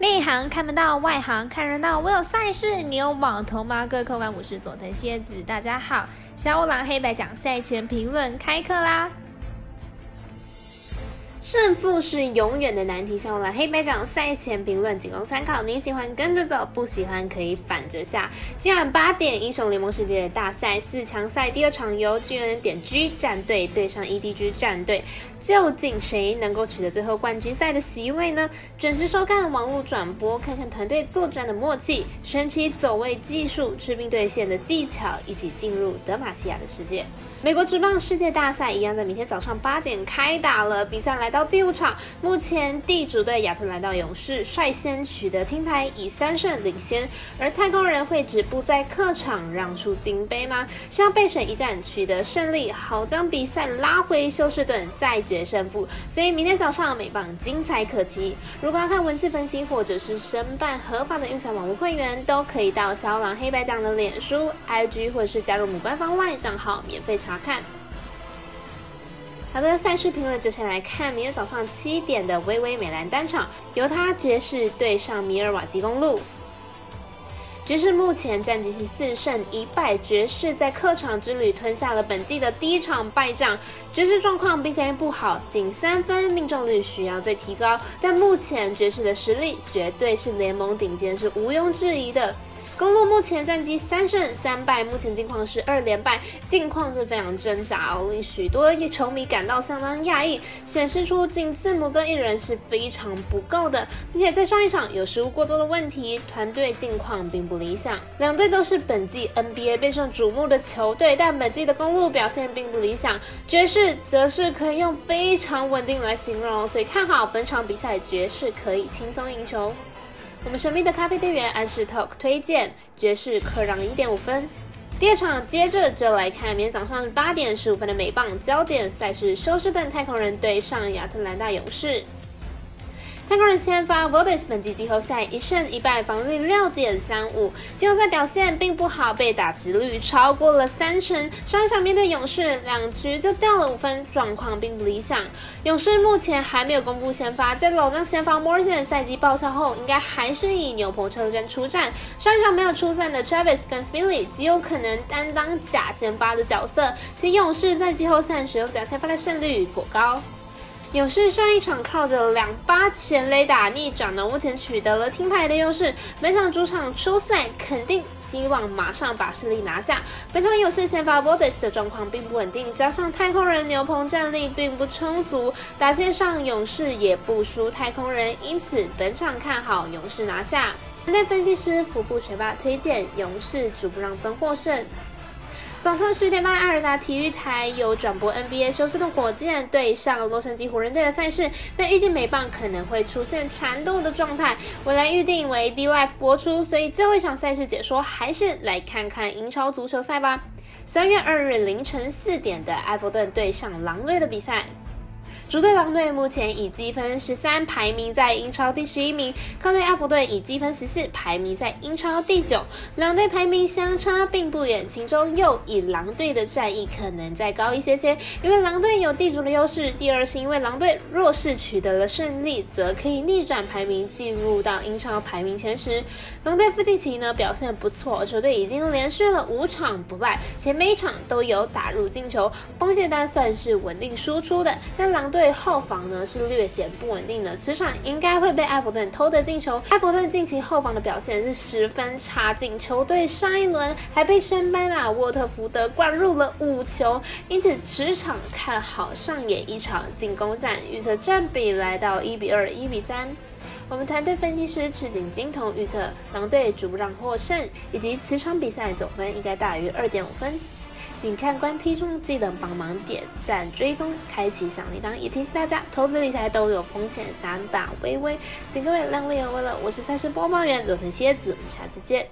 内行看不到，外行看热闹。我有赛事，你有网投吗？各位客官，我是佐藤蝎子，大家好。小五郎黑白讲赛前评论开课啦！胜负是永远的难题。向我来黑白讲赛前评论仅供参考，你喜欢跟着走，不喜欢可以反着下。今晚八点，英雄联盟世界的大赛四强赛第二场，由巨人点 G 战队对上 EDG 战队。究竟谁能够取得最后冠军赛的席位呢？准时收看网络转播，看看团队作战的默契、神奇走位技术、吃兵对线的技巧，一起进入德玛西亚的世界。美国职棒世界大赛一样在明天早上八点开打了，比赛来到第五场，目前地主队亚特兰大勇士率先取得听牌，以三胜领先。而太空人会止步在客场让出金杯吗？需要背水一战取得胜利，好将比赛拉回休斯顿再。决胜负，所以明天早上美棒精彩可期。如果要看文字分析或者是申办合法的运彩网络会员，都可以到小狼黑白奖的脸书、IG 或者是加入母官方 LINE 账号免费查看。好的，赛事评论就先来看明天早上七点的微微美兰单场，由他爵士对上米尔瓦基公路。爵士目前战绩是四胜一败，爵士在客场之旅吞下了本季的第一场败仗。爵士状况并非不好，仅三分命中率需要再提高，但目前爵士的实力绝对是联盟顶尖，是毋庸置疑的。公路目前战绩三胜三败，目前近况是二连败，近况是非常挣扎哦，令许多球迷感到相当讶异，显示出仅字母哥一人是非常不够的，并且在上一场有失误过多的问题，团队近况并不理想。两队都是本季 NBA 备受瞩目的球队，但本季的公路表现并不理想，爵士则是可以用非常稳定来形容，所以看好本场比赛爵士可以轻松赢球。我们神秘的咖啡店员安士 Talk 推荐爵士客让一点五分。第二场接着就来看明天早上八点十五分的美棒焦点赛事，休斯顿太空人对上亚特兰大勇士。太空人先发 v o d i s 本季季后赛一胜一败，防率六点三五，季后赛表现并不好，被打击率超过了三成。上一场面对勇士，两局就掉了五分，状况并不理想。勇士目前还没有公布先发，在老将先发 Morton 赛季报销后，应该还是以牛棚车阵出战。上一场没有出战的 Travis 跟 s p i l l y 极有可能担当假先发的角色。其勇士在季后赛使用假先发的胜率颇高。勇士上一场靠着两发全雷打逆转呢，目前取得了听牌的优势。本场主场出赛，肯定希望马上把胜利拿下。本场勇士先发 Bodis 的状况并不稳定，加上太空人牛棚战力并不充足，打线上勇士也不输太空人，因此本场看好勇士拿下。团队分析师福布学霸推荐勇士主不让分获胜。早上十点半，阿尔达体育台有转播 NBA 休斯顿火箭对上洛杉矶湖人队的赛事，但预计美棒可能会出现缠斗的状态，未来预定为 D Live 播出，所以最后一场赛事解说还是来看看英超足球赛吧。三月二日凌晨四点的埃弗顿对上狼队的比赛。主队狼队目前以积分十三排名在英超第十一名，客队阿弗顿以积分十四排名在英超第九，两队排名相差并不远。其中又以狼队的战役可能再高一些些，因为狼队有地主的优势。第二是因为狼队若是取得了胜利，则可以逆转排名进入到英超排名前十。狼队复地奇呢表现不错，球队已经连续了五场不败，且每场都有打入进球，锋线端算是稳定输出的。但狼队。对后防呢是略显不稳定的，此场应该会被埃弗顿偷得进球。埃弗顿近期后防的表现是十分差劲，球队上一轮还被升班马沃特福德灌入了五球，因此此场看好上演一场进攻战，预测占比来到一比二、一比三。我们团队分析师赤井金童预测狼队主让获胜，以及此场比赛总分应该大于二点五分。请看官听众记得帮忙点赞、追踪、开启小铃铛，也提醒大家，投资理财都有风险，闪打微微，请各位量力而为了。我是赛事播报员罗腾蝎子，我们下次见。